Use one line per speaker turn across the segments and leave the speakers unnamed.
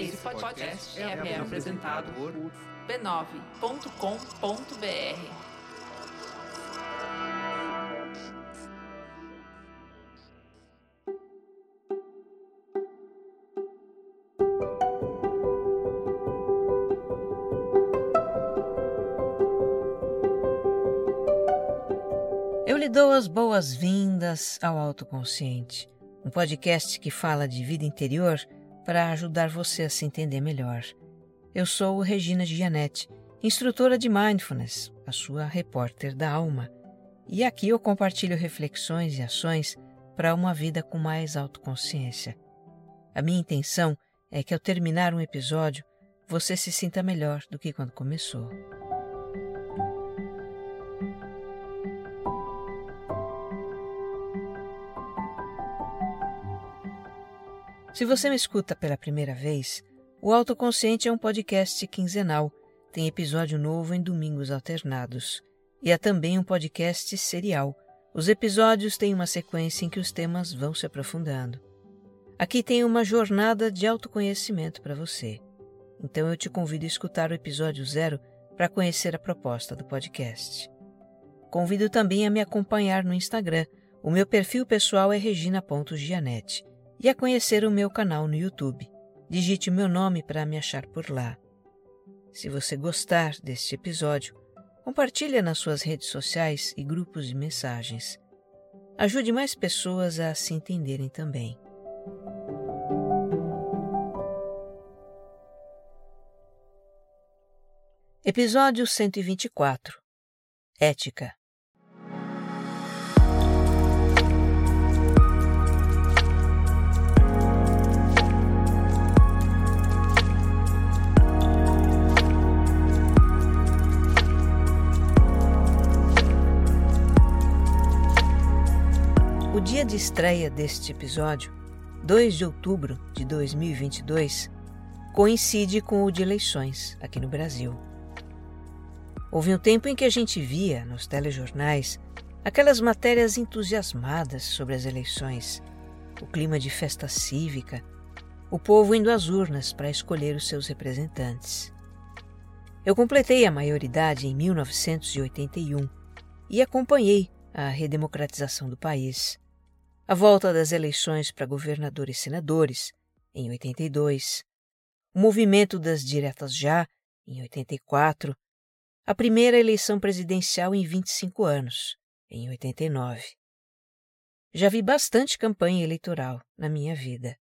Esse podcast é, é apresentado por b9.com.br.
Eu lhe dou as boas-vindas ao Autoconsciente, um podcast que fala de vida interior para ajudar você a se entender melhor. Eu sou Regina Gianetti, instrutora de Mindfulness, a sua repórter da alma. E aqui eu compartilho reflexões e ações para uma vida com mais autoconsciência. A minha intenção é que ao terminar um episódio, você se sinta melhor do que quando começou. Se você me escuta pela primeira vez, o Autoconsciente é um podcast quinzenal. Tem episódio novo em domingos alternados. E é também um podcast serial. Os episódios têm uma sequência em que os temas vão se aprofundando. Aqui tem uma jornada de autoconhecimento para você. Então eu te convido a escutar o episódio zero para conhecer a proposta do podcast. Convido também a me acompanhar no Instagram. O meu perfil pessoal é regina.gianete e a conhecer o meu canal no YouTube. Digite o meu nome para me achar por lá. Se você gostar deste episódio, compartilhe nas suas redes sociais e grupos de mensagens. Ajude mais pessoas a se entenderem também. Episódio 124 Ética de estreia deste episódio, 2 de outubro de 2022, coincide com o de eleições aqui no Brasil. Houve um tempo em que a gente via nos telejornais aquelas matérias entusiasmadas sobre as eleições, o clima de festa cívica, o povo indo às urnas para escolher os seus representantes. Eu completei a maioridade em 1981 e acompanhei a redemocratização do país a volta das eleições para governador e senadores, em 82, o movimento das diretas já, em 84, a primeira eleição presidencial em 25 anos, em 89. Já vi bastante campanha eleitoral na minha vida.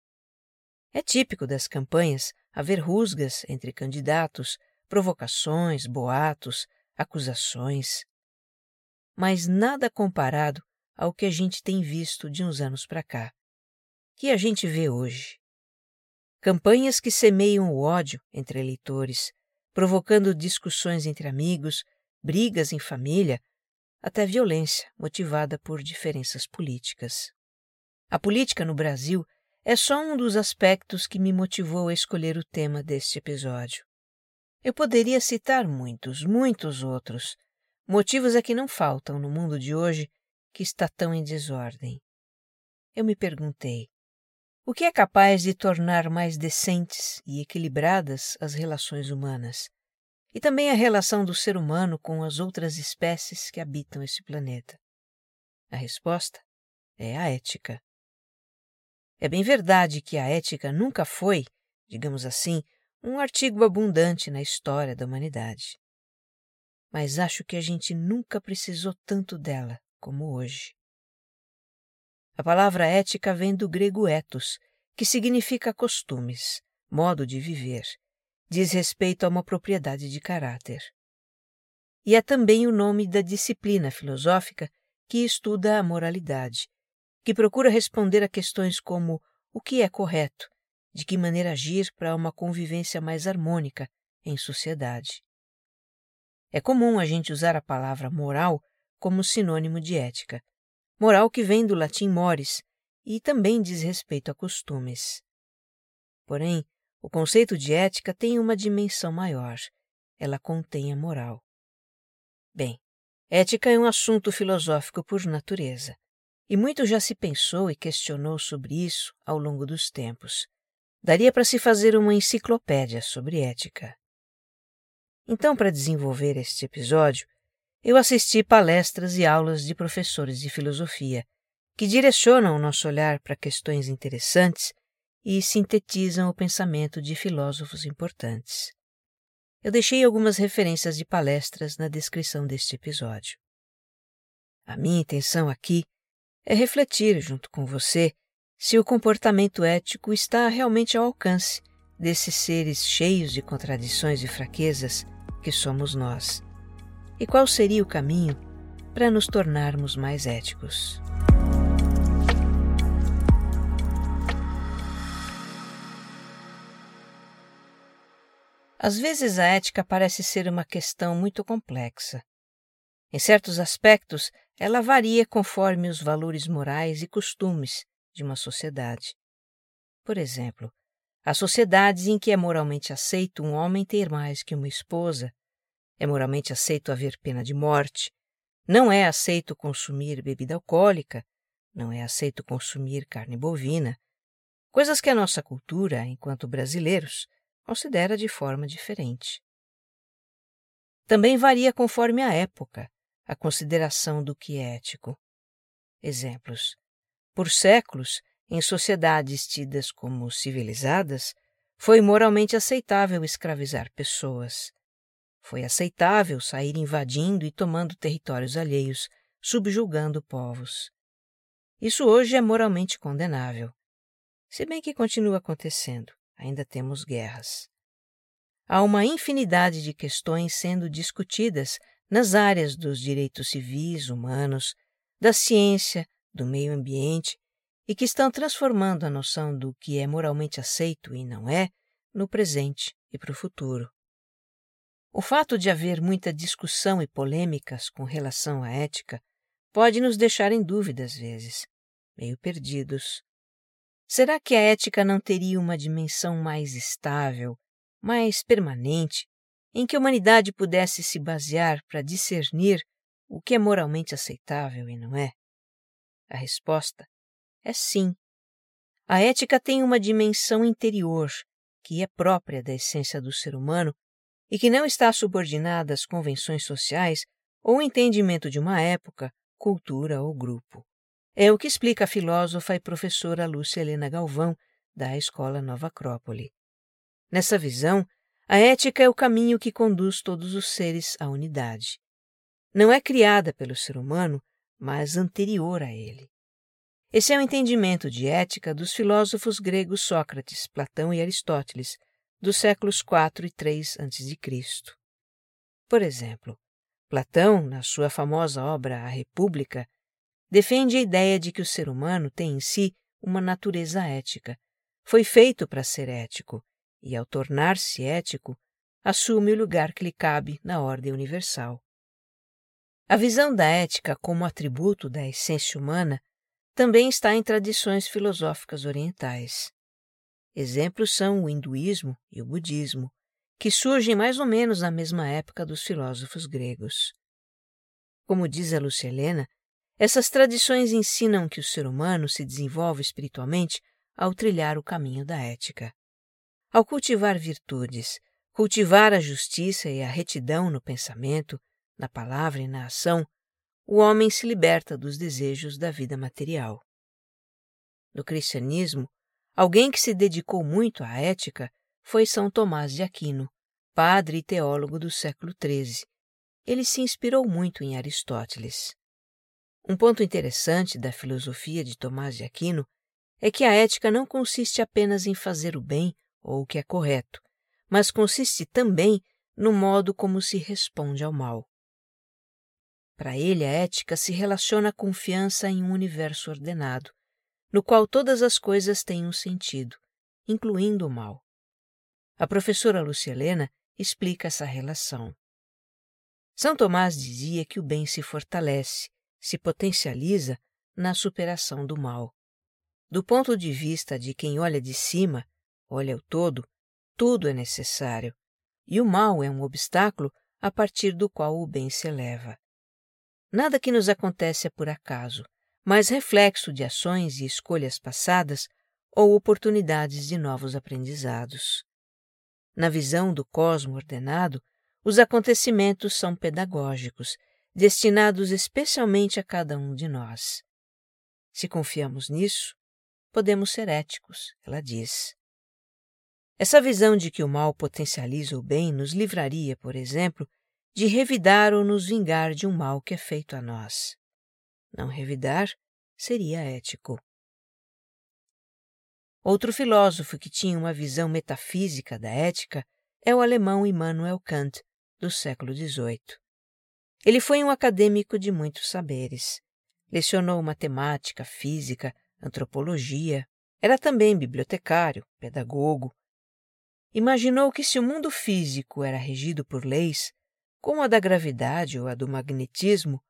É típico das campanhas haver rusgas entre candidatos, provocações, boatos, acusações. Mas nada comparado ao que a gente tem visto de uns anos para cá. Que a gente vê hoje. Campanhas que semeiam o ódio entre eleitores, provocando discussões entre amigos, brigas em família, até violência motivada por diferenças políticas. A política no Brasil é só um dos aspectos que me motivou a escolher o tema deste episódio. Eu poderia citar muitos, muitos outros. Motivos é que não faltam no mundo de hoje que está tão em desordem. Eu me perguntei: o que é capaz de tornar mais decentes e equilibradas as relações humanas? E também a relação do ser humano com as outras espécies que habitam esse planeta? A resposta é a ética. É bem verdade que a ética nunca foi, digamos assim, um artigo abundante na história da humanidade. Mas acho que a gente nunca precisou tanto dela como hoje. A palavra ética vem do grego ethos, que significa costumes, modo de viver, diz respeito a uma propriedade de caráter. E é também o nome da disciplina filosófica que estuda a moralidade, que procura responder a questões como o que é correto, de que maneira agir para uma convivência mais harmônica em sociedade. É comum a gente usar a palavra moral como sinônimo de ética. Moral que vem do latim mores e também diz respeito a costumes. Porém, o conceito de ética tem uma dimensão maior. Ela contém a moral. Bem, ética é um assunto filosófico por natureza, e muito já se pensou e questionou sobre isso ao longo dos tempos. daria para se fazer uma enciclopédia sobre ética. Então, para desenvolver este episódio, eu assisti palestras e aulas de professores de filosofia que direcionam o nosso olhar para questões interessantes e sintetizam o pensamento de filósofos importantes. Eu deixei algumas referências de palestras na descrição deste episódio. A minha intenção aqui é refletir junto com você se o comportamento ético está realmente ao alcance desses seres cheios de contradições e fraquezas que somos nós. E qual seria o caminho para nos tornarmos mais éticos? Às vezes a ética parece ser uma questão muito complexa. Em certos aspectos, ela varia conforme os valores morais e costumes de uma sociedade. Por exemplo, há sociedades em que é moralmente aceito um homem ter mais que uma esposa, é moralmente aceito haver pena de morte, não é aceito consumir bebida alcoólica, não é aceito consumir carne bovina, coisas que a nossa cultura, enquanto brasileiros, considera de forma diferente. Também varia conforme a época a consideração do que é ético. Exemplos. Por séculos, em sociedades tidas como civilizadas, foi moralmente aceitável escravizar pessoas. Foi aceitável sair invadindo e tomando territórios alheios, subjugando povos. Isso hoje é moralmente condenável. Se bem que continua acontecendo ainda temos guerras. Há uma infinidade de questões sendo discutidas nas áreas dos direitos civis, humanos, da ciência, do meio ambiente e que estão transformando a noção do que é moralmente aceito e não é no presente e para o futuro. O fato de haver muita discussão e polêmicas com relação à ética pode nos deixar em dúvida às vezes, meio perdidos. Será que a ética não teria uma dimensão mais estável, mais permanente, em que a humanidade pudesse se basear para discernir o que é moralmente aceitável e não é? A resposta é sim. A ética tem uma dimensão interior, que é própria da essência do ser humano e que não está subordinada às convenções sociais ou entendimento de uma época, cultura ou grupo. É o que explica a filósofa e professora Lúcia Helena Galvão, da Escola Nova Acrópole. Nessa visão, a ética é o caminho que conduz todos os seres à unidade. Não é criada pelo ser humano, mas anterior a ele. Esse é o entendimento de ética dos filósofos gregos Sócrates, Platão e Aristóteles, dos séculos IV e III a.C. Por exemplo, Platão, na sua famosa obra A República, defende a ideia de que o ser humano tem em si uma natureza ética. Foi feito para ser ético e, ao tornar-se ético, assume o lugar que lhe cabe na ordem universal. A visão da ética como atributo da essência humana também está em tradições filosóficas orientais. Exemplos são o hinduísmo e o budismo, que surgem mais ou menos na mesma época dos filósofos gregos. Como diz a Lúcia Helena, essas tradições ensinam que o ser humano se desenvolve espiritualmente ao trilhar o caminho da ética. Ao cultivar virtudes, cultivar a justiça e a retidão no pensamento, na palavra e na ação, o homem se liberta dos desejos da vida material. No cristianismo, alguém que se dedicou muito à ética foi São Tomás de Aquino, padre e teólogo do século XIII. Ele se inspirou muito em Aristóteles. Um ponto interessante da filosofia de Tomás de Aquino é que a ética não consiste apenas em fazer o bem ou o que é correto, mas consiste também no modo como se responde ao mal. Para ele, a ética se relaciona à confiança em um universo ordenado, no qual todas as coisas têm um sentido, incluindo o mal. A professora Lucielena explica essa relação. São Tomás dizia que o bem se fortalece, se potencializa na superação do mal. Do ponto de vista de quem olha de cima, olha o todo, tudo é necessário, e o mal é um obstáculo a partir do qual o bem se eleva. Nada que nos acontece é por acaso, mas reflexo de ações e escolhas passadas ou oportunidades de novos aprendizados. Na visão do cosmo ordenado, os acontecimentos são pedagógicos, destinados especialmente a cada um de nós. Se confiamos nisso, podemos ser éticos, ela diz. Essa visão de que o mal potencializa o bem nos livraria, por exemplo, de revidar ou nos vingar de um mal que é feito a nós. Não revidar seria ético. Outro filósofo que tinha uma visão metafísica da ética é o alemão Immanuel Kant, do século XVIII. Ele foi um acadêmico de muitos saberes. Lecionou matemática, física, antropologia. Era também bibliotecário, pedagogo. Imaginou que se o mundo físico era regido por leis, como a da gravidade ou a do magnetismo,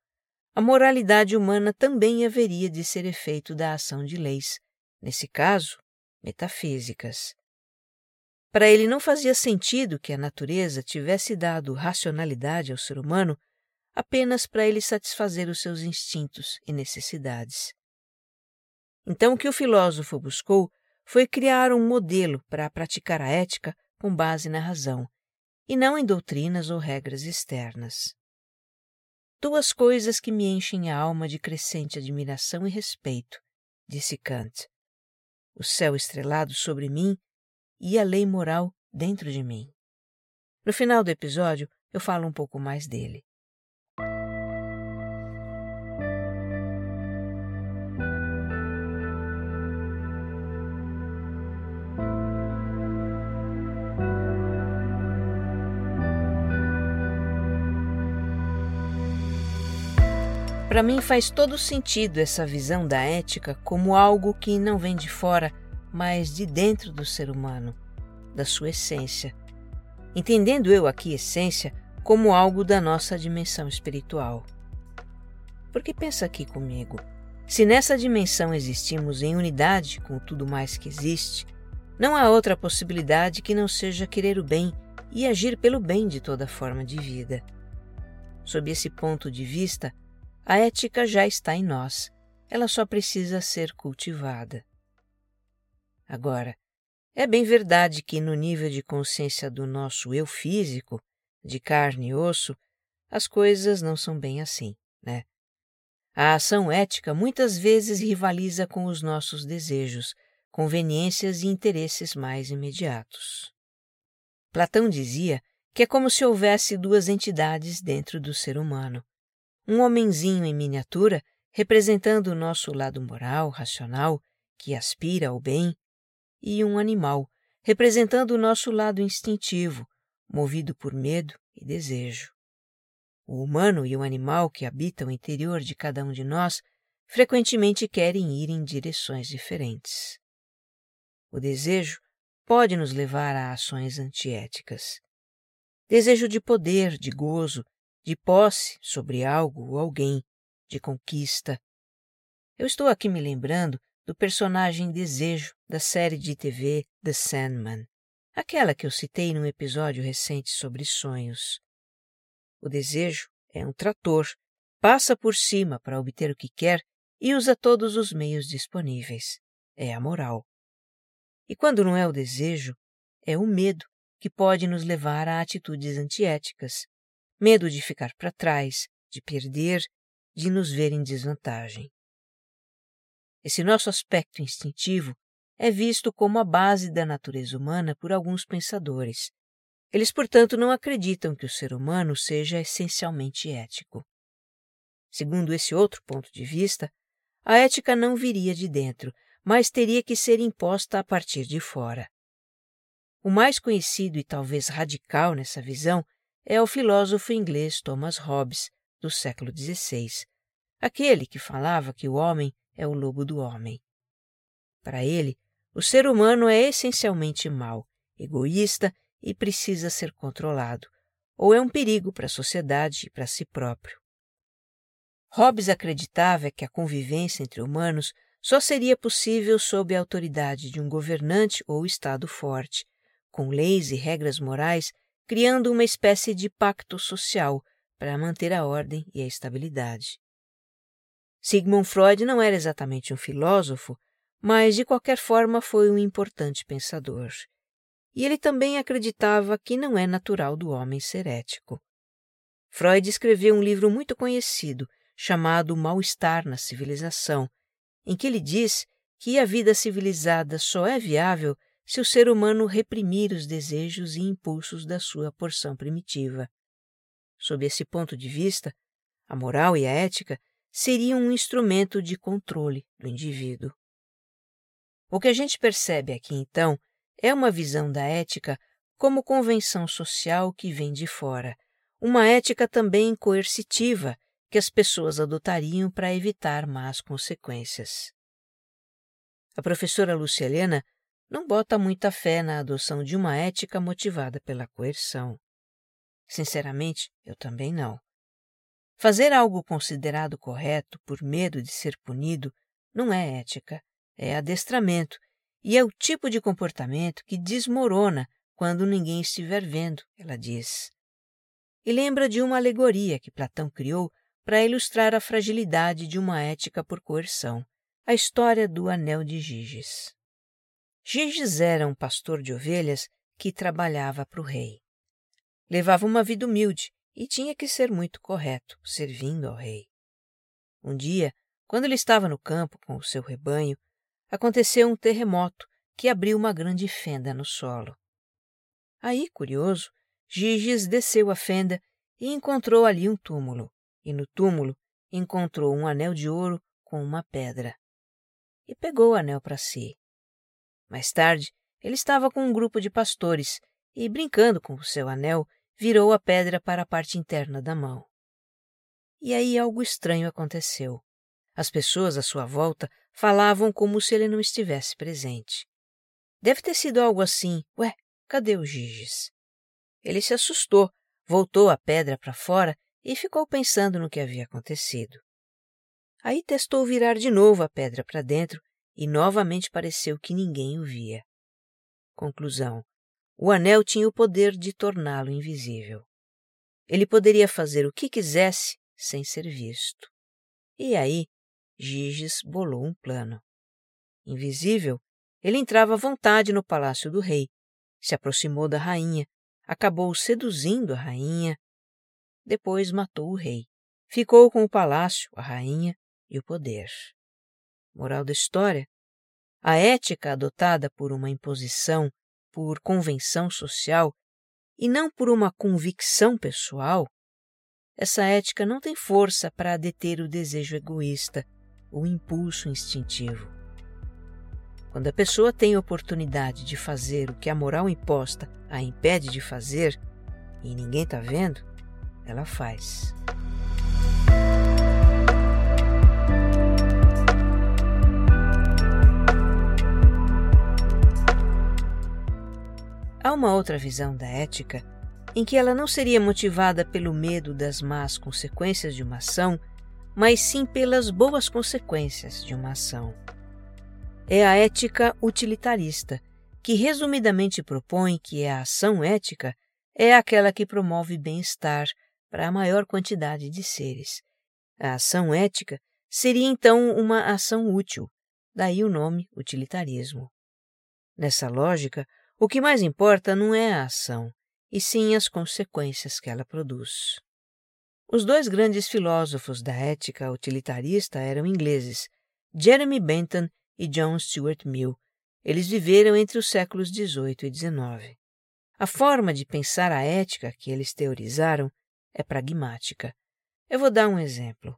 a moralidade humana também haveria de ser efeito da ação de leis, nesse caso, metafísicas. Para ele não fazia sentido que a natureza tivesse dado racionalidade ao ser humano apenas para ele satisfazer os seus instintos e necessidades. Então, o que o filósofo buscou foi criar um modelo para praticar a ética com base na razão, e não em doutrinas ou regras externas. Duas coisas que me enchem a alma de crescente admiração e respeito, disse Kant. O céu estrelado sobre mim e a lei moral dentro de mim. No final do episódio, eu falo um pouco mais dele. Para mim faz todo sentido essa visão da ética como algo que não vem de fora, mas de dentro do ser humano, da sua essência. Entendendo eu aqui essência como algo da nossa dimensão espiritual. Porque pensa aqui comigo. Se nessa dimensão existimos em unidade com tudo mais que existe, não há outra possibilidade que não seja querer o bem e agir pelo bem de toda forma de vida. Sob esse ponto de vista, a ética já está em nós, ela só precisa ser cultivada. Agora, é bem verdade que no nível de consciência do nosso eu físico, de carne e osso, as coisas não são bem assim, né? A ação ética muitas vezes rivaliza com os nossos desejos, conveniências e interesses mais imediatos. Platão dizia que é como se houvesse duas entidades dentro do ser humano, um homenzinho em miniatura representando o nosso lado moral, racional, que aspira ao bem, e um animal representando o nosso lado instintivo, movido por medo e desejo. O humano e o animal que habitam o interior de cada um de nós frequentemente querem ir em direções diferentes. O desejo pode nos levar a ações antiéticas. Desejo de poder, de gozo, de posse sobre algo ou alguém, de conquista. Eu estou aqui me lembrando do personagem Desejo da série de TV The Sandman, aquela que eu citei num episódio recente sobre sonhos. O desejo é um trator, passa por cima para obter o que quer e usa todos os meios disponíveis. É a moral. E quando não é o desejo, é o medo que pode nos levar a atitudes antiéticas, medo de ficar para trás, de perder, de nos ver em desvantagem. Esse nosso aspecto instintivo é visto como a base da natureza humana por alguns pensadores. Eles, portanto, não acreditam que o ser humano seja essencialmente ético. Segundo esse outro ponto de vista, a ética não viria de dentro, mas teria que ser imposta a partir de fora. O mais conhecido e talvez radical nessa visão é o filósofo inglês Thomas Hobbes, do século XVI, aquele que falava que o homem é o lobo do homem. Para ele, o ser humano é essencialmente mau, egoísta e precisa ser controlado, ou é um perigo para a sociedade e para si próprio. Hobbes acreditava que a convivência entre humanos só seria possível sob a autoridade de um governante ou Estado forte, com leis e regras morais criando uma espécie de pacto social para manter a ordem e a estabilidade. Sigmund Freud não era exatamente um filósofo, mas de qualquer forma foi um importante pensador. E ele também acreditava que não é natural do homem ser ético. Freud escreveu um livro muito conhecido chamado Mal-Estar na Civilização, em que ele diz que a vida civilizada só é viável se o ser humano reprimir os desejos e impulsos da sua porção primitiva. Sob esse ponto de vista, a moral e a ética seriam um instrumento de controle do indivíduo. O que a gente percebe aqui, então, é uma visão da ética como convenção social que vem de fora, uma ética também coercitiva que as pessoas adotariam para evitar más consequências. A professora Lúcia Helena não bota muita fé na adoção de uma ética motivada pela coerção. Sinceramente, eu também não. Fazer algo considerado correto por medo de ser punido não é ética, é adestramento e é o tipo de comportamento que desmorona quando ninguém estiver vendo, ela diz e lembra de uma alegoria que Platão criou para ilustrar a fragilidade de uma ética por coerção, a história do Anel de Giges. Giges era um pastor de ovelhas que trabalhava para o rei. Levava uma vida humilde e tinha que ser muito correto, servindo ao rei. Um dia, quando ele estava no campo com o seu rebanho, aconteceu um terremoto que abriu uma grande fenda no solo. Aí, curioso, Giges desceu a fenda e encontrou ali um túmulo, e no túmulo encontrou um anel de ouro com uma pedra. E pegou o anel para si. Mais tarde, ele estava com um grupo de pastores e, brincando com o seu anel, virou a pedra para a parte interna da mão. E aí algo estranho aconteceu. As pessoas à sua volta falavam como se ele não estivesse presente. Deve ter sido algo assim: Ué, cadê o Giges? Ele se assustou, voltou a pedra para fora e ficou pensando no que havia acontecido. Aí testou virar de novo a pedra para dentro e novamente pareceu que ninguém o via. Conclusão: o anel tinha o poder de torná-lo invisível. Ele poderia fazer o que quisesse sem ser visto. E aí, Giges bolou um plano. Invisível, ele entrava à vontade no palácio do rei, se aproximou da rainha, acabou seduzindo a rainha, depois matou o rei. Ficou com o palácio, a rainha e o poder. Moral da história: a ética adotada por uma imposição, por convenção social e não por uma convicção pessoal, essa ética não tem força para deter o desejo egoísta, o impulso instintivo. Quando a pessoa tem oportunidade de fazer o que a moral imposta a impede de fazer e ninguém está vendo, ela faz. Há uma outra visão da ética em que ela não seria motivada pelo medo das más consequências de uma ação, mas sim pelas boas consequências de uma ação é a ética utilitarista, que resumidamente propõe que a ação ética é aquela que promove bem-estar para a maior quantidade de seres. A ação ética seria então uma ação útil, daí o nome utilitarismo. Nessa lógica, o que mais importa não é a ação, e sim as consequências que ela produz. Os dois grandes filósofos da ética utilitarista eram ingleses, Jeremy Bentham e John Stuart Mill. Eles viveram entre os séculos XVIII e XIX. A forma de pensar a ética que eles teorizaram é pragmática. Eu vou dar um exemplo.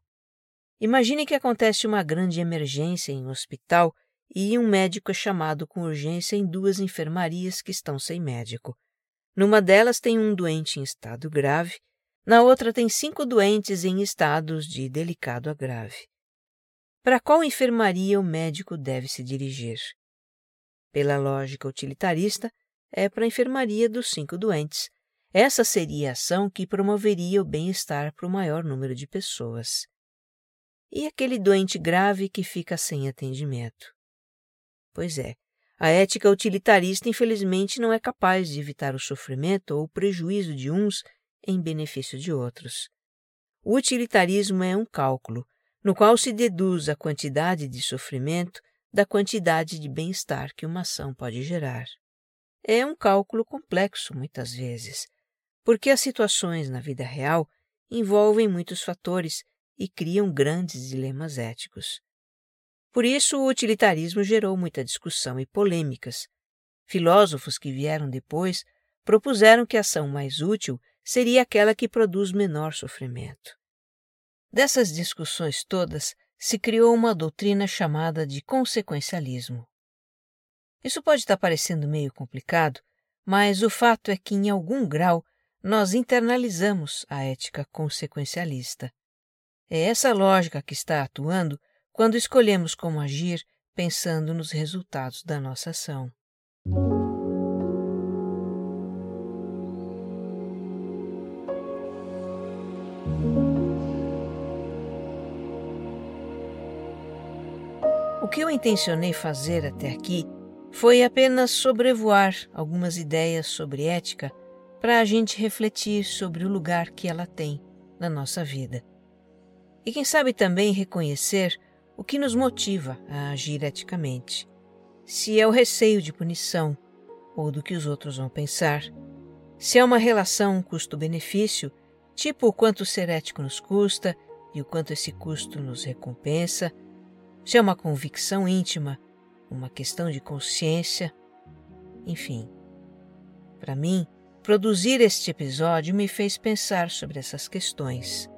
Imagine que acontece uma grande emergência em um hospital e um médico é chamado com urgência em duas enfermarias que estão sem médico. Numa delas tem um doente em estado grave, na outra tem cinco doentes em estados de delicado a grave. Para qual enfermaria o médico deve se dirigir? Pela lógica utilitarista, é para a enfermaria dos cinco doentes. Essa seria a ação que promoveria o bem-estar para o maior número de pessoas. E aquele doente grave que fica sem atendimento? Pois é, a ética utilitarista, infelizmente, não é capaz de evitar o sofrimento ou o prejuízo de uns em benefício de outros. O utilitarismo é um cálculo, no qual se deduz a quantidade de sofrimento da quantidade de bem-estar que uma ação pode gerar. É um cálculo complexo, muitas vezes, porque as situações na vida real envolvem muitos fatores e criam grandes dilemas éticos. Por isso, o utilitarismo gerou muita discussão e polêmicas. Filósofos que vieram depois propuseram que a ação mais útil seria aquela que produz menor sofrimento. Dessas discussões todas se criou uma doutrina chamada de consequencialismo. Isso pode estar parecendo meio complicado, mas o fato é que, em algum grau, nós internalizamos a ética consequencialista. É essa lógica que está atuando quando escolhemos como agir pensando nos resultados da nossa ação. O que eu intencionei fazer até aqui foi apenas sobrevoar algumas ideias sobre ética para a gente refletir sobre o lugar que ela tem na nossa vida. E quem sabe também reconhecer o que nos motiva a agir eticamente. Se é o receio de punição ou do que os outros vão pensar, se é uma relação custo-benefício, tipo o quanto ser ético nos custa e o quanto esse custo nos recompensa, se é uma convicção íntima, uma questão de consciência, enfim. Para mim, produzir este episódio me fez pensar sobre essas questões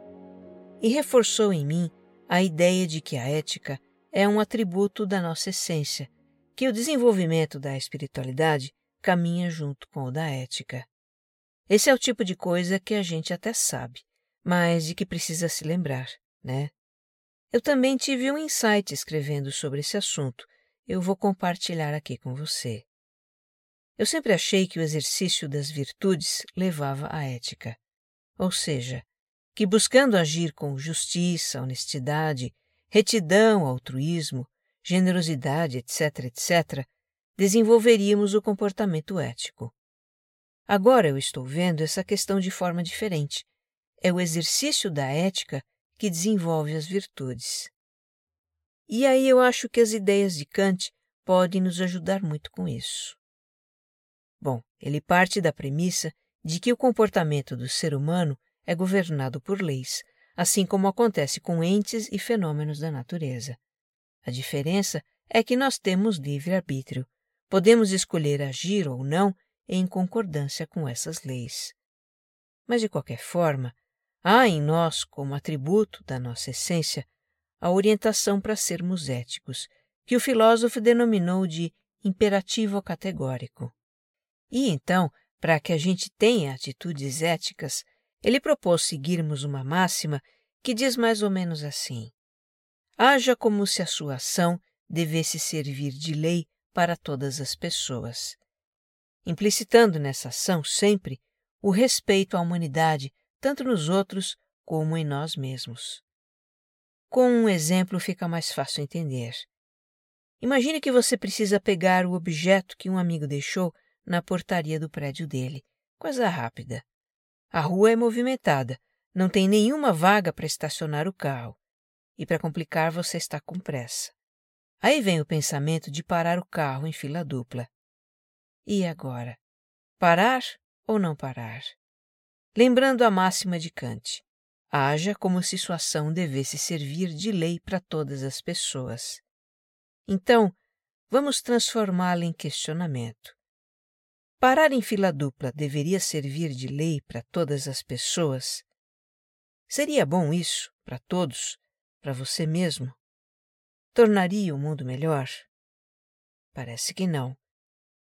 e reforçou em mim a ideia de que a ética é um atributo da nossa essência, que o desenvolvimento da espiritualidade caminha junto com o da ética. Esse é o tipo de coisa que a gente até sabe, mas de que precisa se lembrar, né? Eu também tive um insight escrevendo sobre esse assunto. Eu vou compartilhar aqui com você. Eu sempre achei que o exercício das virtudes levava à ética. Ou seja, que buscando agir com justiça, honestidade, retidão, altruísmo, generosidade, etc., etc., desenvolveríamos o comportamento ético. Agora eu estou vendo essa questão de forma diferente. É o exercício da ética que desenvolve as virtudes. E aí eu acho que as ideias de Kant podem nos ajudar muito com isso. Bom, ele parte da premissa de que o comportamento do ser humano é governado por leis, assim como acontece com entes e fenômenos da natureza. A diferença é que nós temos livre-arbítrio. Podemos escolher agir ou não em concordância com essas leis. Mas, de qualquer forma, Há em nós, como atributo da nossa essência, a orientação para sermos éticos, que o filósofo denominou de imperativo categórico. E então, para que a gente tenha atitudes éticas, ele propôs seguirmos uma máxima que diz mais ou menos assim: Haja como se a sua ação devesse servir de lei para todas as pessoas, implicitando nessa ação sempre o respeito à humanidade tanto nos outros como em nós mesmos. Com um exemplo fica mais fácil entender. Imagine que você precisa pegar o objeto que um amigo deixou na portaria do prédio dele. Coisa rápida. A rua é movimentada, não tem nenhuma vaga para estacionar o carro. E para complicar, você está com pressa. Aí vem o pensamento de parar o carro em fila dupla. E agora? Parar ou não parar? lembrando a máxima de Kant: haja como se sua ação devesse servir de lei para todas as pessoas. Então, vamos transformá-la em questionamento. Parar em fila dupla deveria servir de lei para todas as pessoas? Seria bom isso para todos, para você mesmo? Tornaria o mundo melhor? Parece que não.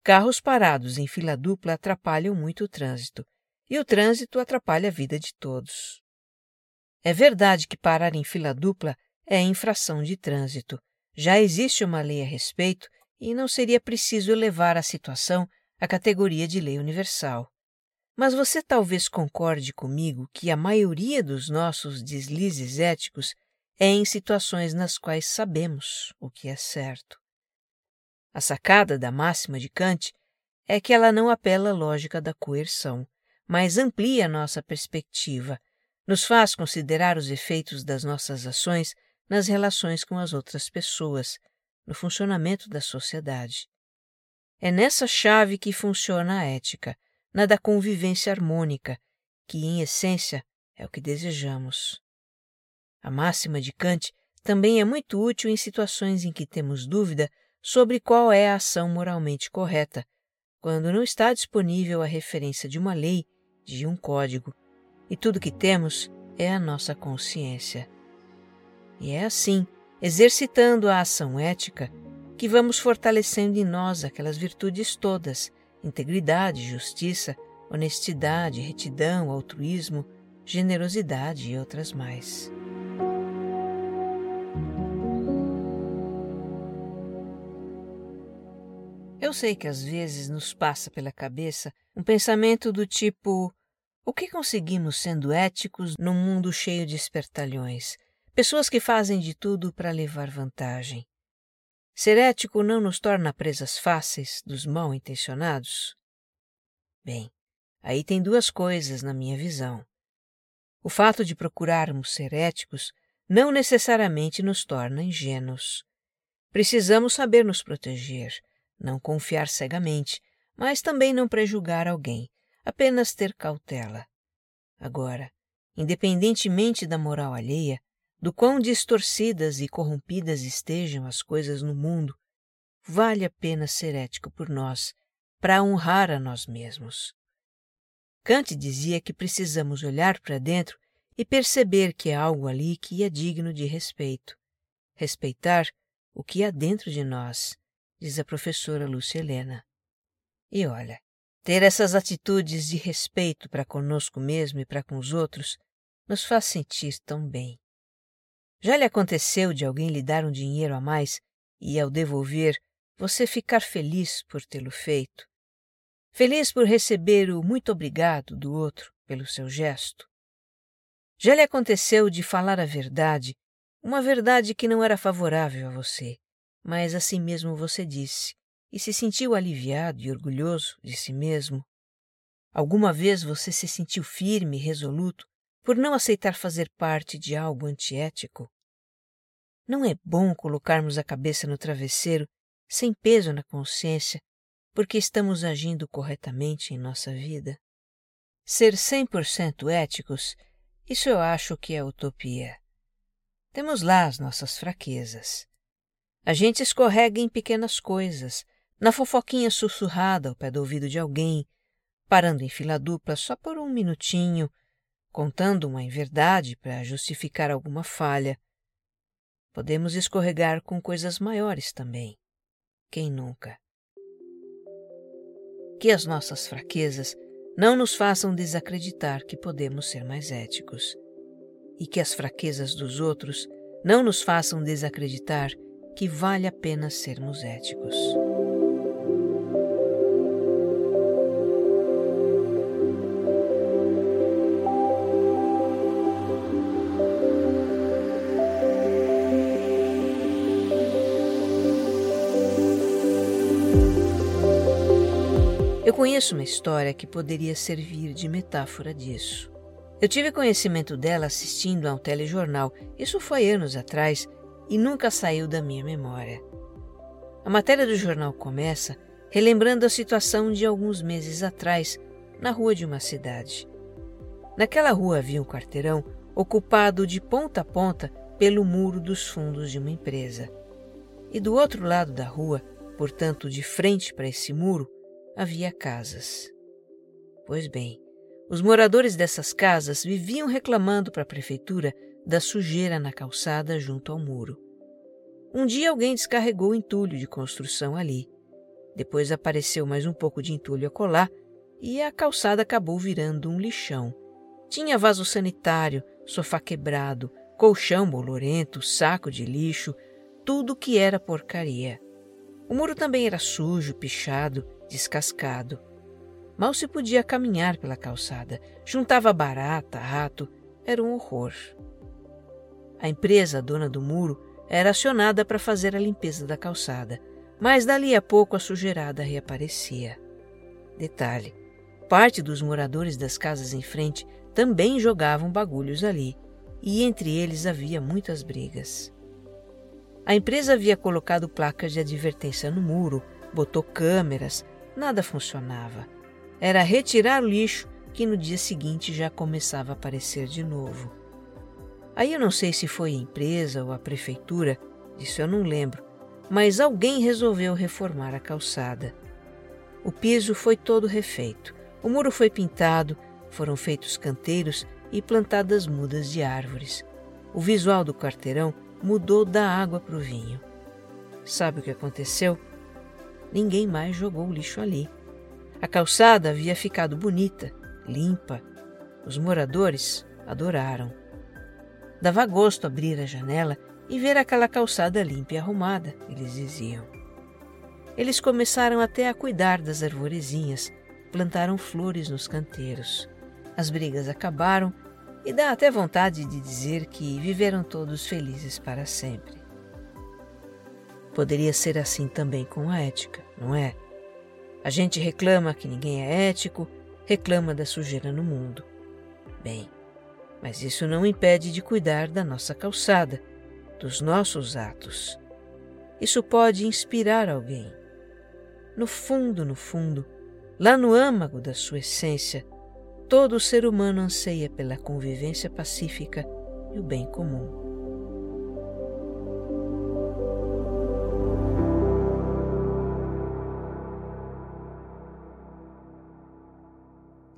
Carros parados em fila dupla atrapalham muito o trânsito e o trânsito atrapalha a vida de todos. É verdade que parar em fila dupla é infração de trânsito. Já existe uma lei a respeito e não seria preciso elevar a situação à categoria de lei universal. Mas você talvez concorde comigo que a maioria dos nossos deslizes éticos é em situações nas quais sabemos o que é certo. A sacada da máxima de Kant é que ela não apela à lógica da coerção mas amplia nossa perspectiva, nos faz considerar os efeitos das nossas ações nas relações com as outras pessoas, no funcionamento da sociedade. É nessa chave que funciona a ética, na da convivência harmônica, que, em essência, é o que desejamos. A máxima de Kant também é muito útil em situações em que temos dúvida sobre qual é a ação moralmente correta, quando não está disponível a referência de uma lei, de um código, e tudo que temos é a nossa consciência. E é assim, exercitando a ação ética, que vamos fortalecendo em nós aquelas virtudes todas: integridade, justiça, honestidade, retidão, altruísmo, generosidade e outras mais. Eu sei que às vezes nos passa pela cabeça um pensamento do tipo: o que conseguimos sendo éticos num mundo cheio de espertalhões? Pessoas que fazem de tudo para levar vantagem. Ser ético não nos torna presas fáceis dos mal intencionados? Bem, aí tem duas coisas na minha visão. O fato de procurarmos ser éticos não necessariamente nos torna ingênuos. Precisamos saber nos proteger, não confiar cegamente, mas também não prejugar alguém, apenas ter cautela. Agora, independentemente da moral alheia, do quão distorcidas e corrompidas estejam as coisas no mundo, vale a pena ser ético por nós, para honrar a nós mesmos. Kant dizia que precisamos olhar para dentro e perceber que há algo ali que é digno de respeito. Respeitar o que há dentro de nós, diz a professora Lúcia Helena. E olha, ter essas atitudes de respeito para conosco mesmo e para com os outros nos faz sentir tão bem. Já lhe aconteceu de alguém lhe dar um dinheiro a mais e, ao devolver, você ficar feliz por tê-lo feito? Feliz por receber o muito obrigado do outro pelo seu gesto? Já lhe aconteceu de falar a verdade, uma verdade que não era favorável a você, mas assim mesmo você disse, e se sentiu aliviado e orgulhoso de si mesmo? Alguma vez você se sentiu firme e resoluto por não aceitar fazer parte de algo antiético? Não é bom colocarmos a cabeça no travesseiro sem peso na consciência porque estamos agindo corretamente em nossa vida? Ser 100% éticos, isso eu acho que é utopia. Temos lá as nossas fraquezas. A gente escorrega em pequenas coisas, na fofoquinha sussurrada ao pé do ouvido de alguém, parando em fila dupla só por um minutinho, contando uma inverdade para justificar alguma falha. Podemos escorregar com coisas maiores também. Quem nunca? que as nossas fraquezas não nos façam desacreditar que podemos ser mais éticos e que as fraquezas dos outros não nos façam desacreditar que vale a pena sermos éticos. Conheço uma história que poderia servir de metáfora disso. Eu tive conhecimento dela assistindo a um telejornal, isso foi anos atrás, e nunca saiu da minha memória. A matéria do jornal começa relembrando a situação de alguns meses atrás, na rua de uma cidade. Naquela rua havia um quarteirão ocupado de ponta a ponta pelo muro dos fundos de uma empresa. E do outro lado da rua, portanto de frente para esse muro, havia casas. Pois bem, os moradores dessas casas viviam reclamando para a prefeitura da sujeira na calçada junto ao muro. Um dia alguém descarregou entulho de construção ali. Depois apareceu mais um pouco de entulho a colar e a calçada acabou virando um lixão. Tinha vaso sanitário, sofá quebrado, colchão bolorento, saco de lixo, tudo que era porcaria. O muro também era sujo, pichado descascado. Mal se podia caminhar pela calçada. Juntava barata, rato. Era um horror. A empresa, dona do muro, era acionada para fazer a limpeza da calçada, mas dali a pouco a sujeirada reaparecia. Detalhe: parte dos moradores das casas em frente também jogavam bagulhos ali, e entre eles havia muitas brigas. A empresa havia colocado placas de advertência no muro, botou câmeras, nada funcionava. Era retirar o lixo que no dia seguinte já começava a aparecer de novo. Aí eu não sei se foi a empresa ou a prefeitura, disso eu não lembro, mas alguém resolveu reformar a calçada. O piso foi todo refeito, o muro foi pintado, foram feitos canteiros e plantadas mudas de árvores. O visual do quarteirão mudou da água para o vinho. Sabe o que aconteceu? Ninguém mais jogou o lixo ali. A calçada havia ficado bonita, limpa. Os moradores adoraram. Dava gosto abrir a janela e ver aquela calçada limpa e arrumada, eles diziam. Eles começaram até a cuidar das arvorezinhas, plantaram flores nos canteiros. As brigas acabaram e dá até vontade de dizer que viveram todos felizes para sempre. Poderia ser assim também com a ética, não é? A gente reclama que ninguém é ético, reclama da sujeira no mundo. Bem, mas isso não impede de cuidar da nossa calçada, dos nossos atos. Isso pode inspirar alguém. No fundo, no fundo, lá no âmago da sua essência, todo ser humano anseia pela convivência pacífica e o bem comum.